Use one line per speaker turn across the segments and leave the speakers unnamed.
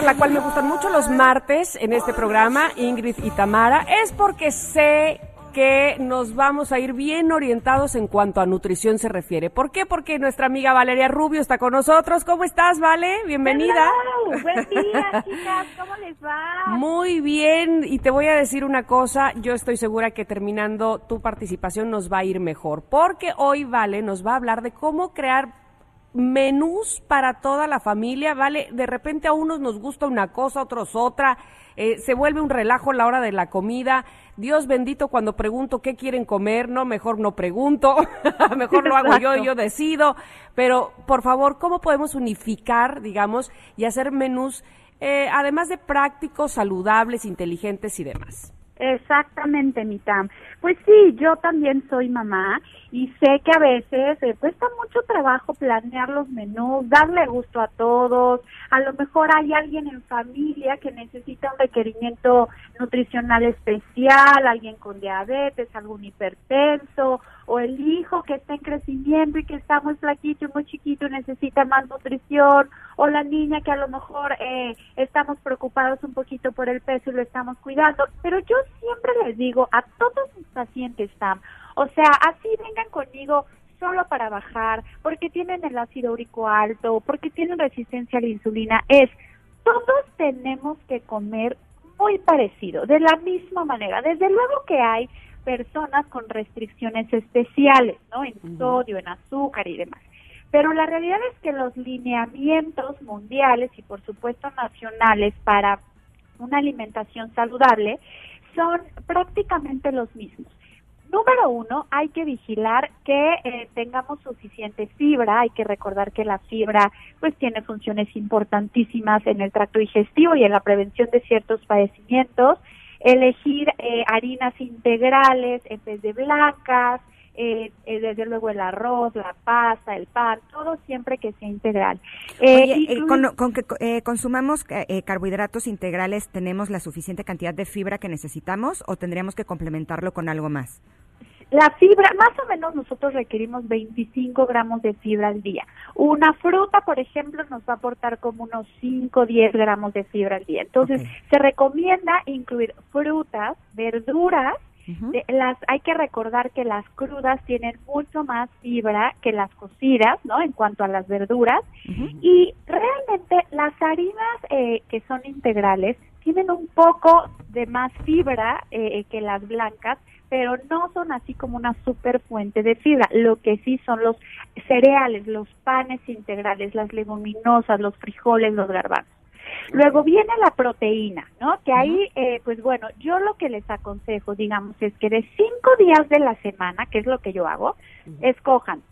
Por la cual me gustan mucho los martes en este programa, Ingrid y Tamara, es porque sé que nos vamos a ir bien orientados en cuanto a nutrición se refiere. ¿Por qué? Porque nuestra amiga Valeria Rubio está con nosotros. ¿Cómo estás, Vale? Bienvenida.
Hello. Buen día, chicas. ¿Cómo les va?
Muy bien, y te voy a decir una cosa, yo estoy segura que terminando tu participación nos va a ir mejor, porque hoy Vale nos va a hablar de cómo crear menús para toda la familia, ¿vale? De repente a unos nos gusta una cosa, a otros otra, eh, se vuelve un relajo a la hora de la comida. Dios bendito cuando pregunto qué quieren comer, no, mejor no pregunto, mejor lo hago yo y yo decido. Pero, por favor, ¿cómo podemos unificar, digamos, y hacer menús, eh, además de prácticos, saludables, inteligentes y demás?
Exactamente, mi Tam. Pues sí, yo también soy mamá y sé que a veces eh, cuesta mucho trabajo planear los menús, darle gusto a todos. A lo mejor hay alguien en familia que necesita un requerimiento nutricional especial, alguien con diabetes, algún hipertenso, o el hijo que está en crecimiento y que está muy flaquito y muy chiquito y necesita más nutrición, o la niña que a lo mejor eh, estamos preocupados un poquito por el peso y lo estamos cuidando. Pero yo siempre les digo a todos mis pacientes, Tam, o sea, así vengan conmigo solo para bajar, porque tienen el ácido úrico alto, porque tienen resistencia a la insulina, es todos tenemos que comer muy parecido, de la misma manera. Desde luego que hay personas con restricciones especiales, ¿no? En sodio, en azúcar y demás. Pero la realidad es que los lineamientos mundiales y por supuesto nacionales para una alimentación saludable son prácticamente los mismos. Número uno, hay que vigilar que eh, tengamos suficiente fibra. Hay que recordar que la fibra, pues, tiene funciones importantísimas en el tracto digestivo y en la prevención de ciertos padecimientos. Elegir eh, harinas integrales en vez de blancas. Eh, eh, desde luego el arroz, la pasta, el pan, todo siempre que sea integral. Eh,
Oye, eh, con, con que eh, consumamos eh, carbohidratos integrales, ¿tenemos la suficiente cantidad de fibra que necesitamos o tendríamos que complementarlo con algo más?
La fibra, más o menos nosotros requerimos 25 gramos de fibra al día. Una fruta, por ejemplo, nos va a aportar como unos 5 o 10 gramos de fibra al día. Entonces, se recomienda incluir frutas, verduras. De- las hay que recordar que las crudas tienen mucho más fibra que las cocidas, ¿no? En cuanto a las verduras. Y realmente las harinas eh, que son integrales tienen un poco de más fibra eh, que las blancas, pero no son así como una super fuente de fibra. Lo que sí son los cereales, los panes integrales, las leguminosas, los frijoles, los garbanzos. Luego viene la proteína, ¿no? Que ahí, eh, pues bueno, yo lo que les aconsejo, digamos, es que de cinco días de la semana, que es lo que yo hago, escojan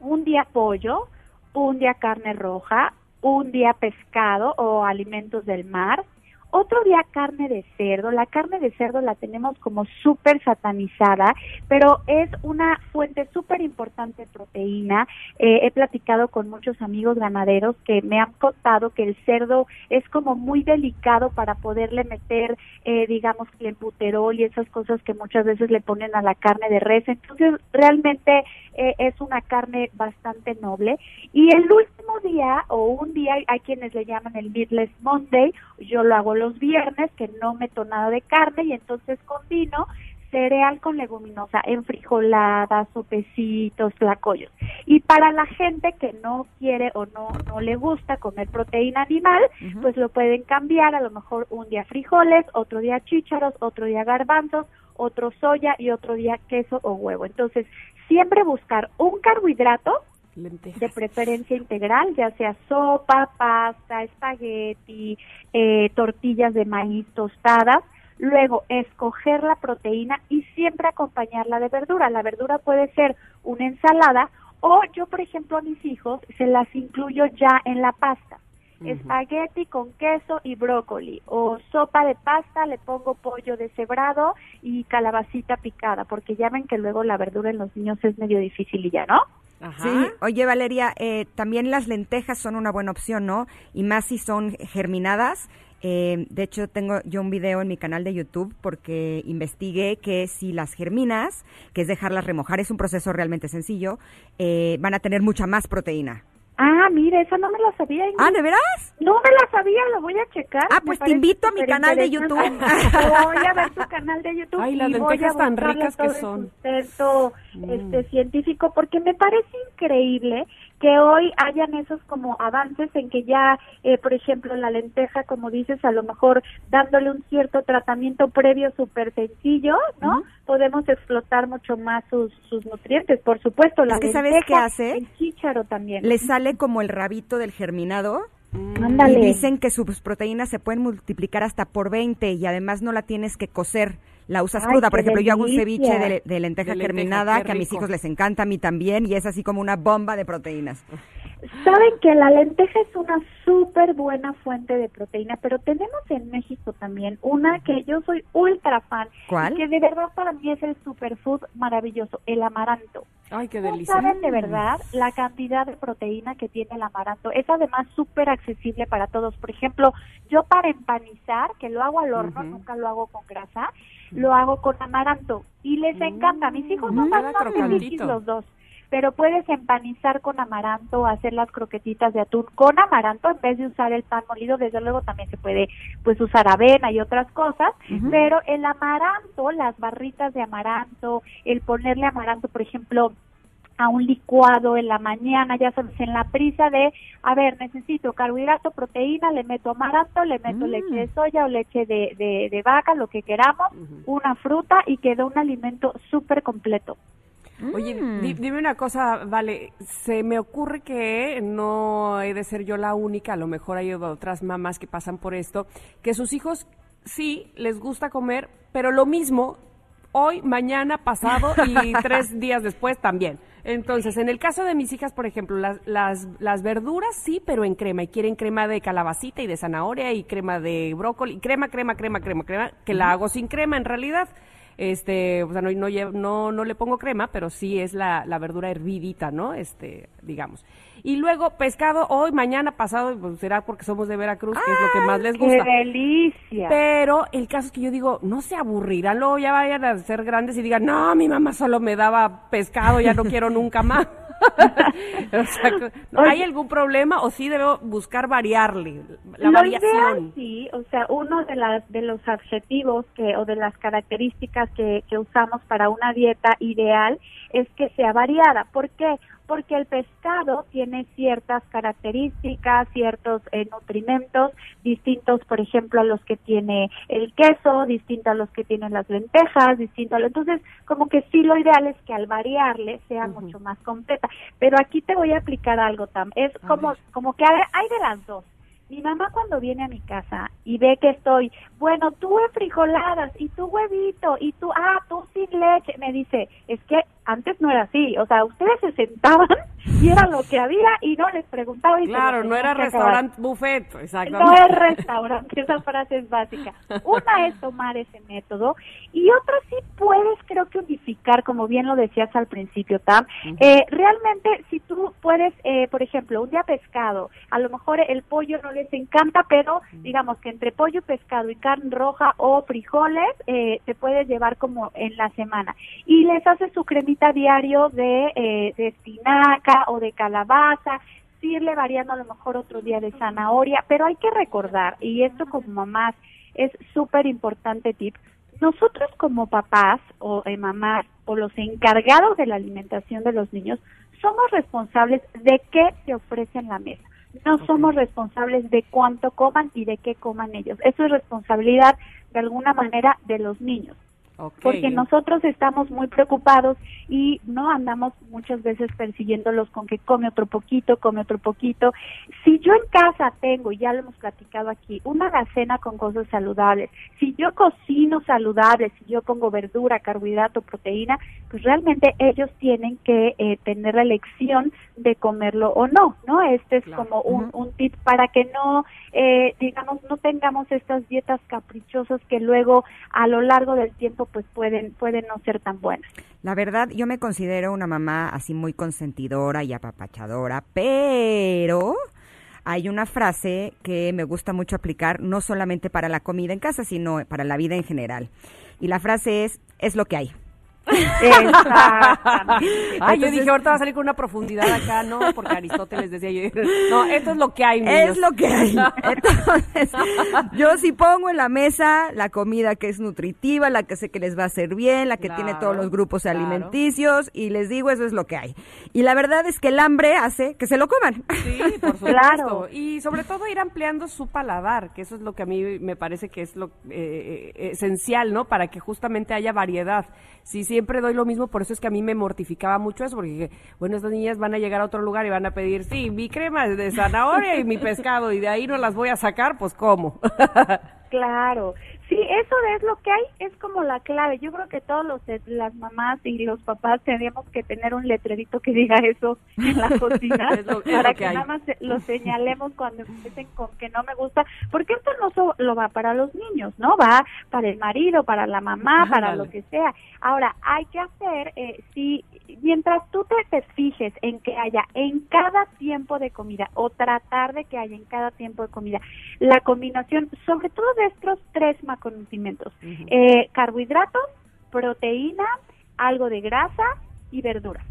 un día pollo, un día carne roja, un día pescado o alimentos del mar, otro día carne de cerdo. La carne de cerdo la tenemos como súper satanizada, pero es una fuente súper importante de proteína. Eh, he platicado con muchos amigos ganaderos que me han contado que el cerdo es como muy delicado para poderle meter, eh, digamos, clenbuterol y esas cosas que muchas veces le ponen a la carne de res. Entonces, realmente eh, es una carne bastante noble. Y el último día o un día, hay quienes le llaman el Meatless Monday, yo lo hago los viernes, que no meto nada de carne y entonces combino cereal con leguminosa, enfrijoladas, sopecitos, tlacoyos. Y para la gente que no quiere o no, no le gusta comer proteína animal, pues lo pueden cambiar, a lo mejor un día frijoles, otro día chícharos, otro día garbanzos, otro soya y otro día queso o huevo. Entonces, siempre buscar un carbohidrato
Lentejas.
de preferencia integral, ya sea sopa, pasta, espagueti, eh, tortillas de maíz tostadas. Luego, escoger la proteína y siempre acompañarla de verdura. La verdura puede ser una ensalada o yo, por ejemplo, a mis hijos se las incluyo ya en la pasta. espagueti con queso y brócoli o sopa de pasta, le pongo pollo deshebrado y calabacita picada, porque ya ven que luego la verdura en los niños es medio difícil y ya, ¿no?
Ajá.
Sí, oye Valeria, eh, también las lentejas son una buena opción, ¿no? Y más si son germinadas. Eh, de hecho, tengo yo un video en mi canal de YouTube porque investigué que si las germinas, que es dejarlas remojar, es un proceso realmente sencillo, eh, van a tener mucha más proteína.
Ah, mire, esa no me la sabía. Ingrid.
Ah, ¿de veras?
No me la sabía, lo voy a checar.
Ah, pues te invito a mi canal de
superinteresante. Voy a ver tu canal de YouTube
Ay, las
y voy a
lentejas tan ricas que
todo el
son.
sustento este, científico porque me parece increíble que hoy hayan esos como avances en que ya, eh, por ejemplo, la lenteja, como dices, a lo mejor dándole un cierto tratamiento previo súper sencillo, ¿no? Podemos explotar mucho más sus, sus nutrientes, por supuesto. La
Es que ¿sabes qué hace?
El chícharo también.
Le sale como el rabito del germinado. Y dicen que sus proteínas se pueden multiplicar hasta por 20 y además no la tienes que cocer. La usas
Ay,
cruda. Por ejemplo, yo hago un ceviche de, de lenteja
De
germinada que a mis hijos les encanta, a mí también, y es así como una bomba de proteínas.
Saben que la lenteja es una súper buena fuente de proteína, pero tenemos en México también una que yo soy ultra fan.
¿Cuál?
que de verdad para mí es el superfood maravilloso, el amaranto.
Ay, qué
No
delicia.
saben de verdad la cantidad de proteína que tiene el amaranto. Es además súper accesible para todos. Por ejemplo, yo para empanizar, que lo hago al horno, nunca lo hago con grasa, lo hago con amaranto y les encanta. Mis hijos
Mm,
son frikis
crocantito.
los dos. Pero puedes empanizar con amaranto, hacer las croquetitas de atún con amaranto en vez de usar el pan molido. Desde luego también se puede pues usar avena y otras cosas, pero el amaranto, las barritas de amaranto, el ponerle amaranto, por ejemplo, a un licuado en la mañana, ya sabes, en la prisa de, a ver, necesito carbohidrato, proteína, le meto amaranto, le meto
Mm.
leche de soya o leche de, de, de vaca, lo que queramos, una fruta y queda un alimento súper completo.
Oye,
Mm.
di- dime una cosa, vale, se me ocurre que no he de ser yo la única, a lo mejor hay otras mamás que pasan por esto, que sus hijos sí les gusta comer, pero lo mismo hoy, mañana, pasado y tres días después también. Entonces, en el caso de mis hijas, por ejemplo, las, las, las verduras sí, pero en crema, y quieren crema de calabacita y de zanahoria y crema de brócoli, crema, crema, crema, crema, crema, que la hago sin crema en realidad. Este, o sea, no, no, no, no le pongo crema, pero sí es la, la verdura hervidita, ¿no? Este, digamos. Y luego pescado hoy, mañana, pasado, pues será porque somos de Veracruz, que es lo que más les
¡Qué
gusta.
delicia!
Pero el caso es que yo digo, no se aburrirán, luego ya vayan a ser grandes y digan, no, mi mamá solo me daba pescado, ya no quiero nunca más. O sea, ¿Hay algún problema o sí debo buscar variarle la
Lo
variación?
ideal, sí, o sea, uno de las de los adjetivos que o de las características que, que usamos para una dieta ideal es que sea variada. ¿Por qué? Porque el pescado tiene ciertas características, ciertos eh, nutrimentos distintos, por ejemplo, a los que tiene el queso, distinto a los que tienen las lentejas, distinto a lo... Entonces, como que sí lo ideal es que al variarle sea mucho más completa. Pero aquí te voy a aplicar algo, Tam. Es como, como que hay, hay de las dos. Mi mamá cuando viene a mi casa y ve que estoy, bueno, tú en frijoladas y tú huevito y tú, ah, tú sin leche, me dice, es que antes no era así, o sea, ustedes se sentaban y era lo que había y no les preguntaba. Y
Claro, no era restaurante buffet, exacto.
No es restaurante, esa frase es básica. Una es tomar ese método y otra sí puedes, creo que unificar, como bien lo decías al principio, Tam. Eh, realmente, si tú puedes, eh, por ejemplo, un día pescado, a lo mejor el pollo no les encanta, pero digamos que entre pollo, pescado y carne roja o frijoles, eh, te puedes llevar como en la semana. Y les haces su cremita diario de, eh, de espinaca o de calabaza, sí irle variando a lo mejor otro día de zanahoria, pero hay que recordar, y esto como mamás es súper importante tip, nosotros como papás o eh, mamás o los encargados de la alimentación de los niños somos responsables de qué se ofrece en la mesa. No somos responsables de cuánto coman y de qué coman ellos. Eso es responsabilidad de alguna manera de los niños. Porque nosotros estamos muy preocupados y no andamos muchas veces persiguiéndolos con que come otro poquito, come otro poquito. Si yo en casa tengo, ya lo hemos platicado aquí, una alacena con cosas saludables, si yo cocino saludable, si yo pongo verdura, carbohidrato, proteína, pues realmente ellos tienen que eh, tener la elección de comerlo o no, ¿no? Este es
Claro.
como un, un tip para que no, eh, digamos, no tengamos estas dietas caprichosas que luego a lo largo del tiempo pues pueden, pueden no ser tan buenas.
La verdad, yo me considero una mamá así muy consentidora y apapachadora, pero hay una frase que me gusta mucho aplicar, no solamente para la comida en casa, sino para la vida en general. Y la frase es, es lo que hay.
Exactamente.
Ay, yo dije, ahorita va a salir con una profundidad acá, ¿no? Porque Aristóteles decía yo, no, esto es lo que hay, niños.
Es lo que hay. Entonces, yo si pongo en la mesa la comida que es nutritiva, la que sé que les va a hacer bien, la que tiene todos los grupos
claro.
alimenticios, y les digo, eso es lo que hay. Y la verdad es que el hambre hace que se lo coman.
Sí, por supuesto.
Claro.
Y sobre todo ir ampliando su paladar, que eso es lo que a mí me parece que es lo eh, eh, esencial, ¿no? Para que justamente haya variedad. Si siempre doy lo mismo, por eso es que a mí me mortificaba mucho eso, porque dije, bueno, estas niñas van a llegar a otro lugar y van a pedir, sí, mi crema de zanahoria y mi pescado, y de ahí no las voy a sacar, pues ¿cómo?
Claro, sí, eso es lo que hay, es como la clave. Yo creo que todos los las mamás y los papás tendríamos que tener un letrerito que diga eso en la cocina
lo-
para que,
que
nada más lo señalemos cuando empiecen con que no me gusta, porque esto no so- lo va para los niños, ¿no? Va para el marido, para la mamá, para lo que sea. Ahora, hay que hacer, eh, si mientras tú te, te fijes en que haya en cada tiempo de comida o tratar de que haya en cada tiempo de comida la combinación, sobre todo de estos tres macronutrientes, eh, carbohidratos, proteína, algo de grasa y verdura.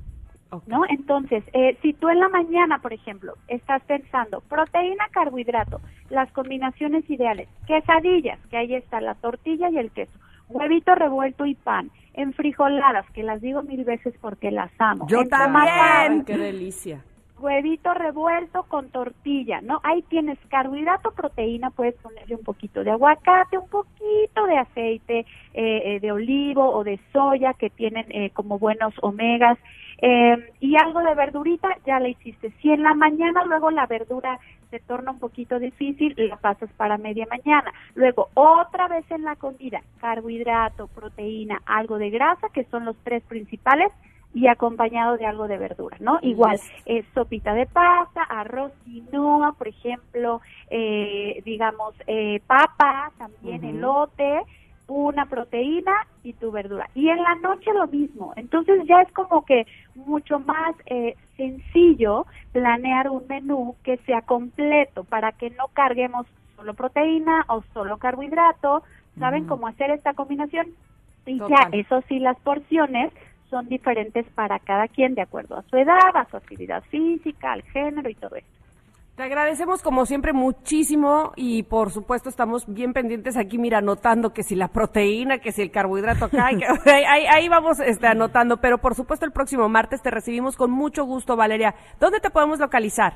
Ok.
¿no? Entonces, eh, si tú en la mañana, por ejemplo, estás pensando proteína, carbohidrato, las combinaciones ideales, quesadillas, que ahí está la tortilla y el queso, huevito revuelto y pan, en frijoladas, que las digo mil veces porque las amo.
Yo también.
Ay, qué delicia.
Huevito revuelto con tortilla, ¿no? Ahí tienes carbohidrato, proteína, puedes ponerle un poquito de aguacate, un poquito de aceite eh, eh, de olivo o de soya que tienen eh, como buenos omegas eh, y algo de verdurita, ya la hiciste. Si en la mañana luego la verdura se torna un poquito difícil, la pasas para media mañana. Luego otra vez en la comida, carbohidrato, proteína, algo de grasa, que son los tres principales, y acompañado de algo de verdura, ¿no? Igual, eh, sopita de pasta, arroz quinoa, por ejemplo, eh, digamos, eh, papa, también elote, una proteína y tu verdura. Y en la noche lo mismo. Entonces ya es como que mucho más eh, sencillo planear un menú que sea completo para que no carguemos solo proteína o solo carbohidrato. ¿Saben cómo hacer esta combinación? Y
Total.
ya, eso sí, las porciones son diferentes para cada quien de acuerdo a su edad, a su actividad física, al género y todo esto.
Te agradecemos como siempre muchísimo y por supuesto estamos bien pendientes aquí, mira, anotando que si la proteína, que si el carbohidrato acá, que- ahí- ahí vamos este, anotando, pero por supuesto el próximo martes te recibimos con mucho gusto, Valeria. ¿Dónde te podemos localizar?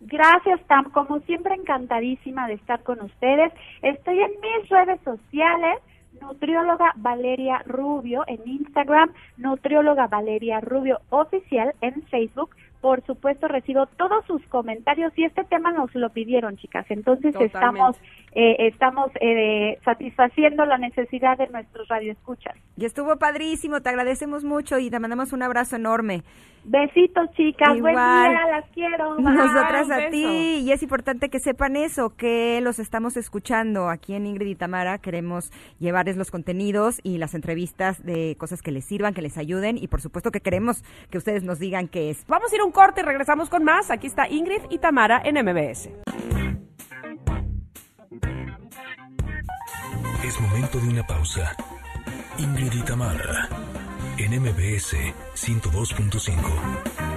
Gracias, Tam. Como siempre, encantadísima de estar con ustedes. Estoy en mis redes sociales, nutrióloga Valeria Rubio en Instagram, nutrióloga Valeria Rubio oficial en Facebook. Por supuesto, recibo todos sus comentarios y este tema nos lo pidieron, chicas. Entonces,
Totalmente.
estamos eh, estamos eh, satisfaciendo la necesidad de nuestros radioescuchas.
Y estuvo padrísimo, te agradecemos mucho y te mandamos un abrazo enorme.
Besitos, chicas. Buen
Igual.
día, las quiero. Bye.
Nosotras a ti. Y es importante que sepan eso, que los estamos escuchando aquí en Ingrid y Tamara. Queremos llevarles los contenidos y las entrevistas de cosas que les sirvan, que les ayuden. Y por supuesto que queremos que ustedes nos digan qué es.
Vamos a ir a un corte y regresamos con más. Aquí está Ingrid y Tamara en MBS.
Es momento de una pausa. Ingrid y Tamara, en MBS 102.5.